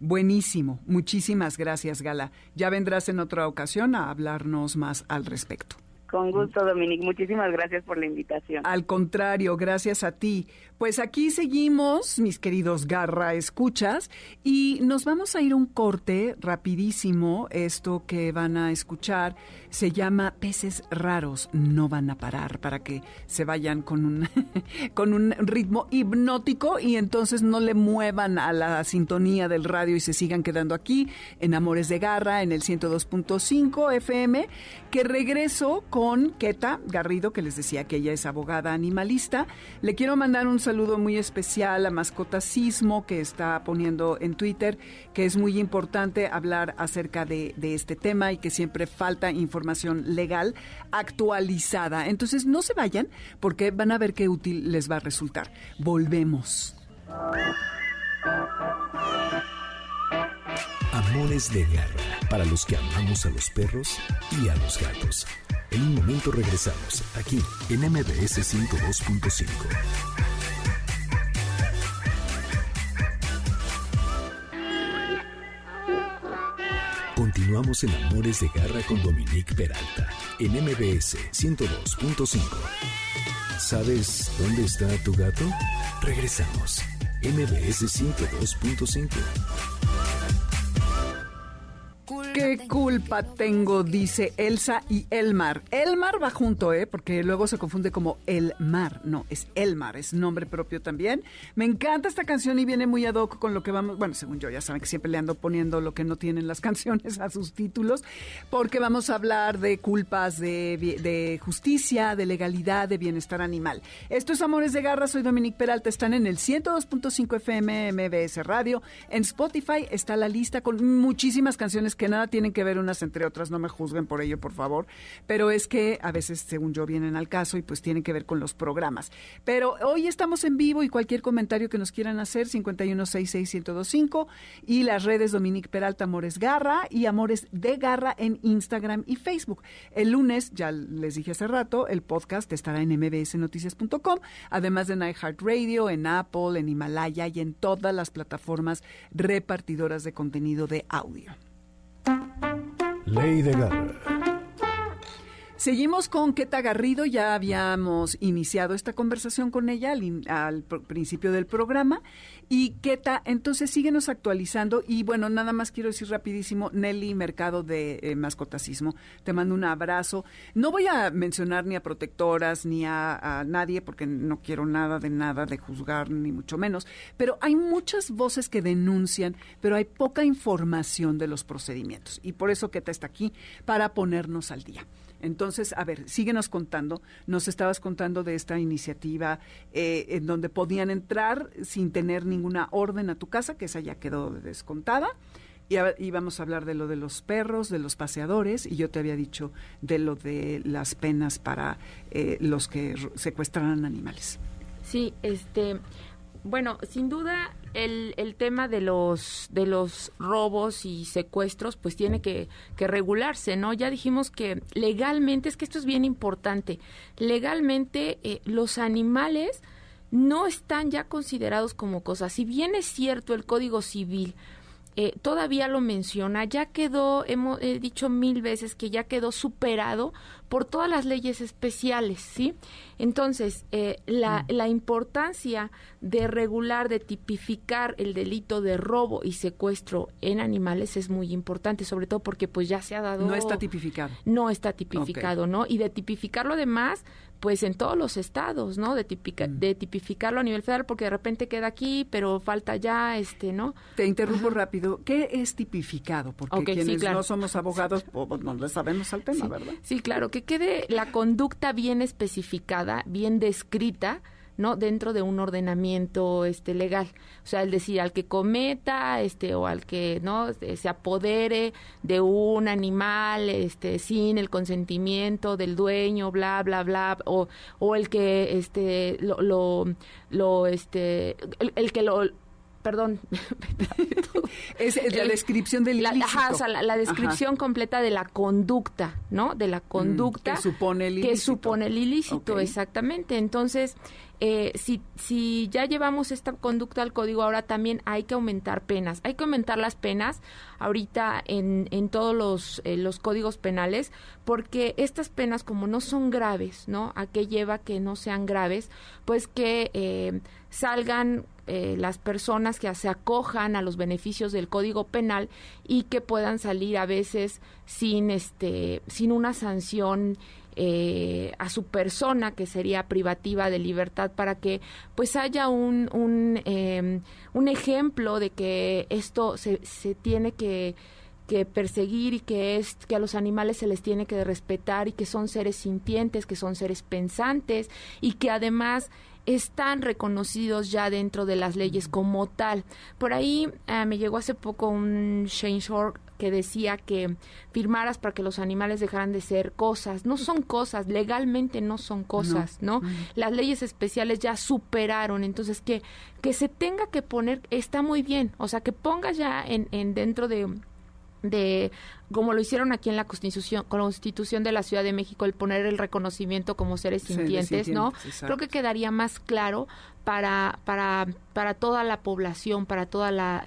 B: Buenísimo. Muchísimas gracias, Gala. Ya vendrás en otra ocasión a hablarnos más al respecto.
E: Con gusto, Dominique. Muchísimas gracias por la invitación.
B: Al contrario, gracias a ti. Pues aquí seguimos, mis queridos Garra Escuchas, y nos vamos a ir un corte rapidísimo. Esto que van a escuchar se llama Peces Raros, no van a parar, para que se vayan con un, <laughs> con un ritmo hipnótico y entonces no le muevan a la sintonía del radio y se sigan quedando aquí en Amores de Garra, en el 102.5 FM, que regreso con Keta Garrido, que les decía que ella es abogada animalista. Le quiero mandar un saludo muy especial a Mascota Sismo, que está poniendo en Twitter, que es muy importante hablar acerca de, este tema y que siempre falta información legal actualizada. Entonces no se vayan porque van a ver qué útil les va a resultar. Volvemos.
A: Amores de garra para los que amamos a los perros y a los gatos. En un momento regresamos aquí en MBS 102.5. Continuamos en Amores de Garra con Dominique Peralta en MBS 102.5. ¿Sabes dónde está tu gato? Regresamos. MBS 102.5.
B: ¿Qué culpa tengo? Dice Elsa y Elmar. Elmar va junto, ¿eh? Porque luego se confunde como El Mar. No, es Elmar, es nombre propio también. Me encanta esta canción y viene muy ad hoc con lo que vamos. Bueno, según yo, ya saben que siempre le ando poniendo lo que no tienen las <laughs> canciones a sus títulos, porque vamos a hablar de culpas, de, justicia, de legalidad, de bienestar animal. Esto es Amores de Garra, soy Dominique Peralta. Están en el 102.5 FM MBS Radio. En Spotify está la lista con muchísimas canciones que nada tienen que ver unas entre otras, no me juzguen por ello, por favor, pero es que a veces, según yo, vienen al caso y pues tienen que ver con los programas. Pero hoy estamos en vivo y cualquier comentario que nos quieran hacer, 5166125 y las redes Dominique Peralta Amores Garra y Amores de Garra en Instagram y Facebook. El lunes, ya les dije hace rato, el podcast estará en mbsnoticias.com, además de en iHeartRadio, en Apple, en Himalaya y en todas las plataformas repartidoras de contenido de audio.
A: Ley de Garra.
B: Seguimos con Keta Garrido, ya habíamos iniciado esta conversación con ella al, in- al pr- principio del programa. Y Keta, entonces síguenos actualizando. Y bueno, nada más quiero decir rapidísimo, Nelly Mercado de eh, Mascotacismo, te mando un abrazo. No voy a mencionar ni a protectoras ni a, a nadie, porque no quiero nada de nada de juzgar, ni mucho menos. Pero hay muchas voces que denuncian, pero hay poca información de los procedimientos. Y por eso Keta está aquí, para ponernos al día. Entonces, a ver, síguenos contando. Nos estabas contando de esta iniciativa eh, en donde podían entrar sin tener ninguna orden a tu casa, que esa ya quedó descontada. Y, a- vamos a hablar de lo de los perros, de los paseadores, y yo te había dicho de lo de las penas para eh, los que secuestraran animales.
C: Sí, este, bueno, sin duda el, el tema de los de los robos y secuestros pues tiene que, que regularse, ¿no? Ya dijimos que legalmente, es que esto es bien importante, legalmente eh, los animales no están ya considerados como cosas. Si bien es cierto el Código Civil eh, todavía lo menciona, ya quedó, hemos dicho mil veces que ya quedó superado por todas las leyes especiales, ¿sí? Entonces, eh, la, mm. la, importancia de regular, de tipificar el delito de robo y secuestro en animales es muy importante, sobre todo porque pues ya se ha dado...
B: No está tipificado.
C: No está tipificado, ¿no? Y de tipificar lo demás, pues en todos los estados, ¿no? De, tipica, mm. de tipificarlo a nivel federal, porque de repente queda aquí, pero falta ya, este, ¿no?
B: Te interrumpo rápido. ¿Qué es tipificado? Porque quienes no somos abogados, pues, no le sabemos al tema, ¿verdad?
C: Sí, claro, que quede la conducta bien especificada, bien descrita, ¿no? dentro de un ordenamiento este legal. O sea, el decir al que cometa este o al que no este, se apodere de un animal este sin el consentimiento del dueño, bla bla bla o, o el que este lo, lo, este el que lo perdón. <laughs>
B: es la descripción del
C: la, la, descripción completa de la conducta, ¿no? De la mm, conducta
B: que supone el ilícito.
C: Que supone el ilícito, exactamente. Entonces, eh, si, si ya llevamos esta conducta al código, ahora también hay que aumentar penas. Hay que aumentar las penas ahorita en, en todos los, eh, los códigos penales, porque estas penas, como no son graves, ¿no? ¿A qué lleva que no sean graves? Pues que eh, salgan eh, las personas que se acojan a los beneficios del Código Penal y que puedan salir a veces sin este sin una sanción eh, a su persona que sería privativa de libertad para que pues haya un un, em, un ejemplo de que esto se, se tiene que que perseguir y que es que a los animales se les tiene que respetar y que son seres sintientes, que son seres pensantes y que además están reconocidos ya dentro de las leyes como tal. Por ahí eh, me llegó hace poco un Shane Shore que decía que firmaras para que los animales dejaran de ser cosas. No son cosas, legalmente no son cosas, ¿no? Las leyes especiales ya superaron, entonces que, que se tenga que poner, está muy bien, o sea, que pongas ya en, en dentro de de como lo hicieron aquí en la Constitución, Constitución de la Ciudad de México, el poner el reconocimiento como seres sintientes, ¿no? Creo que quedaría más claro para, para, para toda la población, para toda la,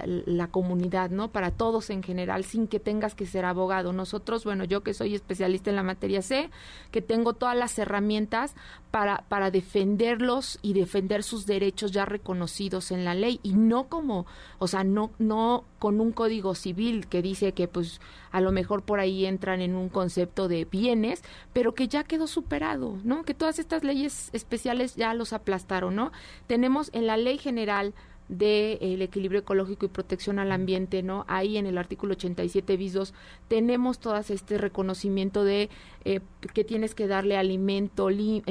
C: comunidad, ¿no? Para todos en general, sin que tengas que ser abogado. Nosotros, bueno, yo que soy especialista en la materia, sé que tengo todas las herramientas para, para defenderlos y defender sus derechos ya reconocidos en la ley y no como, o sea, no, no con un código civil que dice que pues a lo mejor por ahí entran en un concepto de bienes, pero que ya quedó superado, ¿no? Que todas estas leyes especiales ya los aplastaron, ¿no? Tenemos en la ley general del equilibrio ecológico y protección al ambiente, ¿no? Ahí en el artículo 87 bis 2 tenemos todas este reconocimiento de eh, que tienes que darle alimento, eh,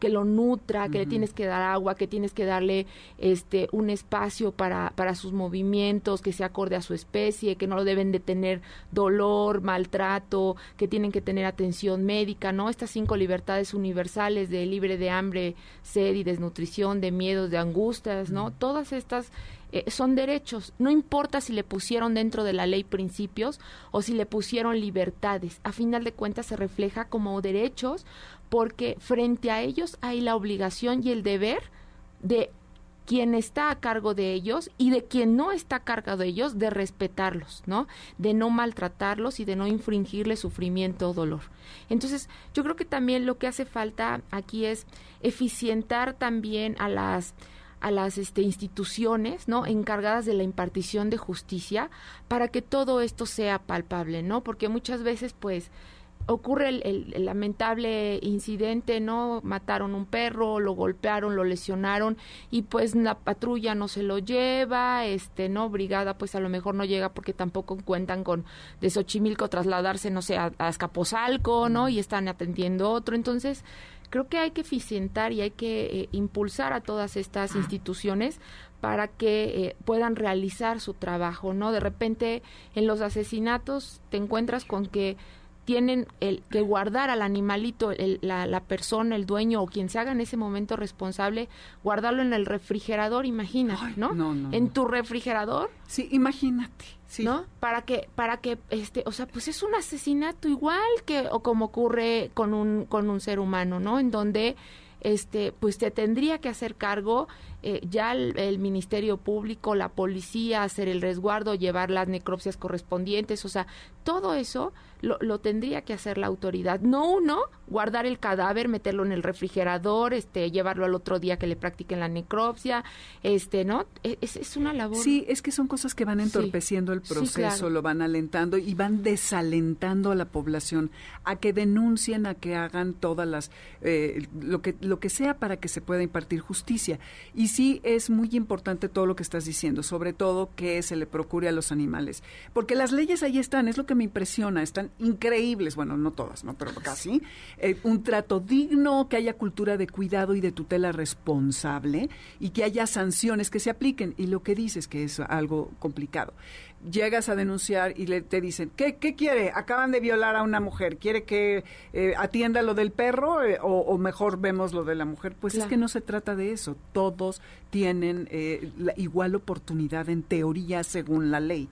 C: que lo nutra, que le tienes que dar agua, que tienes que darle este un espacio para, para sus movimientos, que se acorde a su especie, que no lo deben de tener dolor, maltrato, que tienen que tener atención médica, ¿no? Estas cinco libertades universales de libre de hambre, sed y desnutrición, de miedos, de angustias, ¿no? Todas estas eh, son derechos. No importa si le pusieron dentro de la ley principios o si le pusieron libertades. A final de cuentas se refleja como derechos porque frente a ellos hay la obligación y el deber de quien está a cargo de ellos y de quien no está a cargo de ellos de respetarlos, ¿no? De no maltratarlos y de no infringirle sufrimiento o dolor. Entonces, yo creo que también lo que hace falta aquí es eficientar también a las a las este, instituciones no encargadas de la impartición de justicia para que todo esto sea palpable no porque muchas veces pues ocurre el, lamentable incidente, ¿no? Mataron un perro, lo golpearon, lo lesionaron y pues la patrulla no se lo lleva, este, ¿no? Brigada pues a lo mejor no llega porque tampoco cuentan con de Xochimilco trasladarse, no sé, a, a Escaposalco, ¿no? Y están atendiendo otro. Entonces, creo que hay que eficientar y hay que eh, impulsar a todas estas instituciones para que eh, puedan realizar su trabajo, ¿no? De repente en los asesinatos te encuentras con que tienen el, que guardar al animalito, la, la, persona, el dueño o quien se haga en ese momento responsable, guardarlo en el refrigerador, imagínate, ¿no? En tu refrigerador.
B: Sí, imagínate. Sí.
C: ¿No? Para que, para que, este, o sea, pues es un asesinato igual que, o como ocurre con un, con un ser humano, ¿no? En donde, este, pues te tendría que hacer cargo eh, ya el, Ministerio Público, la policía, hacer el resguardo, llevar las necropsias correspondientes, o sea, todo eso lo, lo, tendría que hacer la autoridad. No uno, guardar el cadáver, meterlo en el refrigerador, este, llevarlo al otro día que le practiquen la necropsia, este, ¿no? E, es, es una labor.
B: Sí, es que son cosas que van entorpeciendo el proceso, lo van alentando y van desalentando a la población a que denuncien, a que hagan todas las, eh, lo que lo que sea para que se pueda impartir justicia. Y sí es muy importante todo lo que estás diciendo, sobre todo que se le procure a los animales, porque las leyes ahí están, es lo que me impresiona, están increíbles, bueno, no todas, no, pero casi. Eh, un trato digno, que haya cultura de cuidado y de tutela responsable y que haya sanciones que se apliquen. Y lo que dices que es algo complicado. Llegas a denunciar y le, te dicen, ¿qué, ¿qué quiere? Acaban de violar a una mujer, ¿quiere que eh, atienda lo del perro eh, o, mejor vemos lo de la mujer? Pues es que no se trata de eso. Todos tienen la igual oportunidad en teoría según la ley.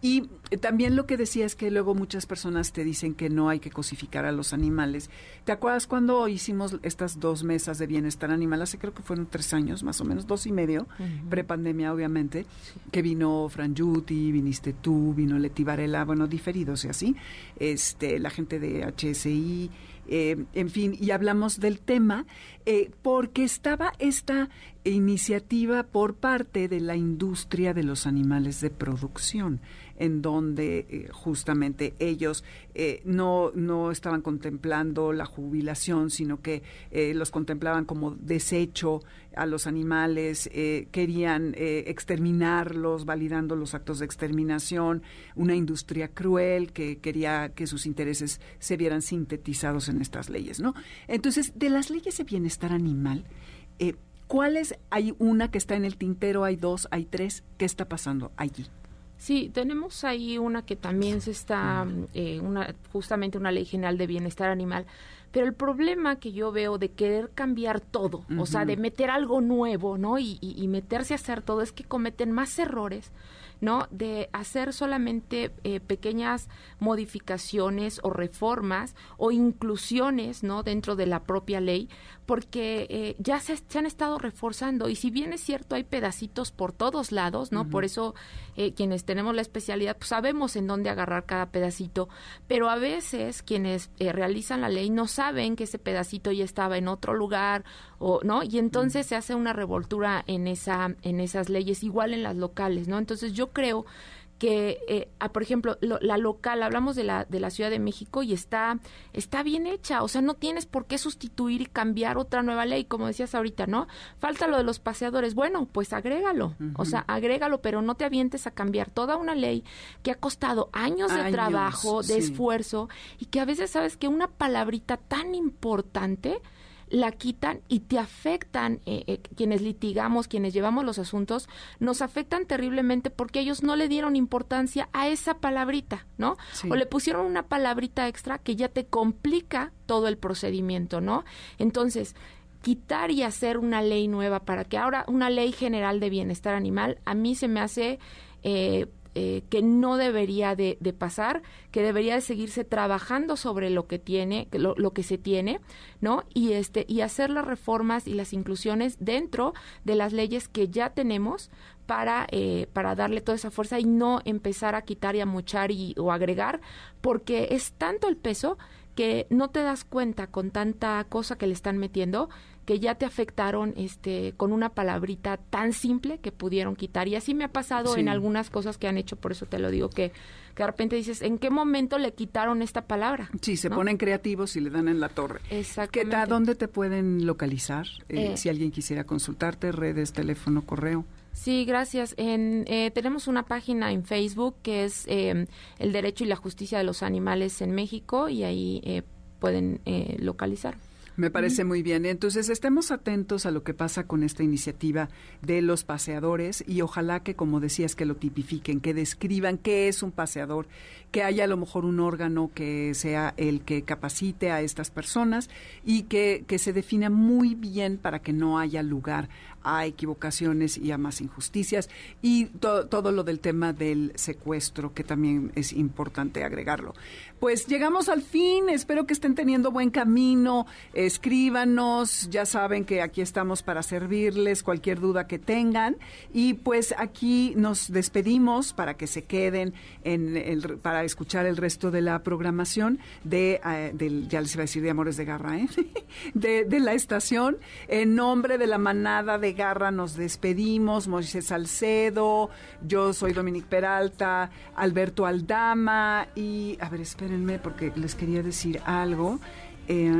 B: Y también lo que decía es que luego muchas personas te dicen que no hay que cosificar a los animales. ¿Te acuerdas cuando hicimos estas dos mesas de bienestar animal? Hace creo que fueron tres años, más o menos, dos y medio, prepandemia obviamente, que vino Fran Yuti, viniste tú, vino Leti Varela, bueno, diferidos y así, este, la gente de HSI, eh, en fin, y hablamos del tema eh, porque estaba esta iniciativa por parte de la industria de los animales de producción en donde eh, justamente ellos eh, no, no estaban contemplando la jubilación, sino que eh, los contemplaban como desecho a los animales, querían exterminarlos, validando los actos de exterminación, una industria cruel que quería que sus intereses se vieran sintetizados en estas leyes, ¿no? Entonces, de las leyes de bienestar animal, ¿cuáles? Hay una que está en el tintero, hay dos, hay tres, ¿qué está pasando allí?
C: Sí, tenemos ahí una que también se está, eh, una, justamente una ley general de bienestar animal, pero el problema que yo veo de querer cambiar todo, o sea, de meter algo nuevo, ¿no? Y, y, y, meterse a hacer todo, es que cometen más errores ¿no? De hacer solamente eh, pequeñas modificaciones o reformas o inclusiones, ¿no? Dentro de la propia ley, porque eh, ya se, han estado reforzando. Y si bien es cierto hay pedacitos por todos lados, ¿no? Por eso eh, quienes tenemos la especialidad pues sabemos en dónde agarrar cada pedacito, pero a veces quienes realizan la ley no saben que ese pedacito ya estaba en otro lugar o no y entonces se hace una revoltura en esa en esas leyes igual en las locales, ¿no? Entonces yo creo que, eh, por ejemplo, la local, hablamos de la, de la Ciudad de México y está, está bien hecha, o sea, no tienes por qué sustituir y cambiar otra nueva ley, como decías ahorita, ¿no? Falta lo de los paseadores, bueno, pues agrégalo, o sea, agrégalo, pero no te avientes a cambiar toda una ley que ha costado años, de trabajo, de esfuerzo, y que a veces sabes que una palabrita tan importante, la quitan y te afectan, eh, eh, quienes litigamos, quienes llevamos los asuntos, nos afectan terriblemente porque ellos no le dieron importancia a esa palabrita, ¿no? O le pusieron una palabrita extra que ya te complica todo el procedimiento, ¿no? Entonces, quitar y hacer una ley nueva para que ahora una ley general de bienestar animal, a mí se me hace... Eh, eh, que no debería de, pasar, que debería de seguirse trabajando sobre lo que tiene, lo, lo, que se tiene, ¿no? Y este y hacer las reformas y las inclusiones dentro de las leyes que ya tenemos para eh, para darle toda esa fuerza y no empezar a quitar y a muchar y o agregar, porque es tanto el peso que no te das cuenta con tanta cosa que le están metiendo que ya te afectaron este con una palabrita tan simple que pudieron quitar. Y así me ha pasado en algunas cosas que han hecho por eso te lo digo que, que de repente dices en qué momento le quitaron esta palabra
B: sí se ponen creativos y le dan en la torre.
C: Exactamente.
B: ¿Qué, dónde te pueden localizar eh, eh, si alguien quisiera consultarte redes teléfono correo
C: Sí, gracias. En, eh, tenemos una página en Facebook que es el derecho y la justicia de los animales en México y ahí pueden localizar.
B: Me parece muy bien. Entonces, estemos atentos a lo que pasa con esta iniciativa de los paseadores y ojalá que, como decías, que lo tipifiquen, que describan qué es un paseador, que haya a lo mejor un órgano que sea el que capacite a estas personas y que, que se defina muy bien para que no haya lugar a equivocaciones y a más injusticias y todo lo del tema del secuestro, que también es importante agregarlo. Pues llegamos al fin, espero que estén teniendo buen camino, escríbanos, ya saben que aquí estamos para servirles cualquier duda que tengan y pues aquí nos despedimos para que se queden en el, para escuchar el resto de la programación de, eh, ya les iba a decir de Amores de Garra, ¿eh? <laughs> de, de la estación. En nombre de la manada de Garra nos despedimos, Moisés Salcedo, yo soy Dominique Peralta, Alberto Aldama y, a ver, espérenme porque les quería decir algo. Eh,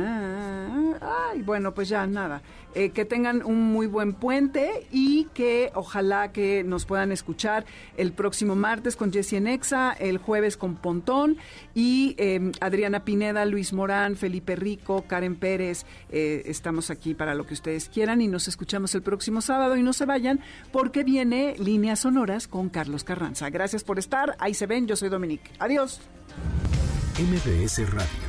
B: ay, bueno, pues ya nada. Eh, que tengan un muy buen puente y que ojalá que nos puedan escuchar el próximo martes con Jessie Nexa, el jueves con Pontón y em, Adriana Pineda, Luis Morán, Felipe Rico, Karen Pérez. Eh, estamos aquí para lo que ustedes quieran y nos escuchamos el próximo sábado y no se vayan porque viene Líneas Sonoras con Carlos Carranza. Gracias por estar. Ahí se ven. Yo soy Dominique. Adiós.
A: MBS Radio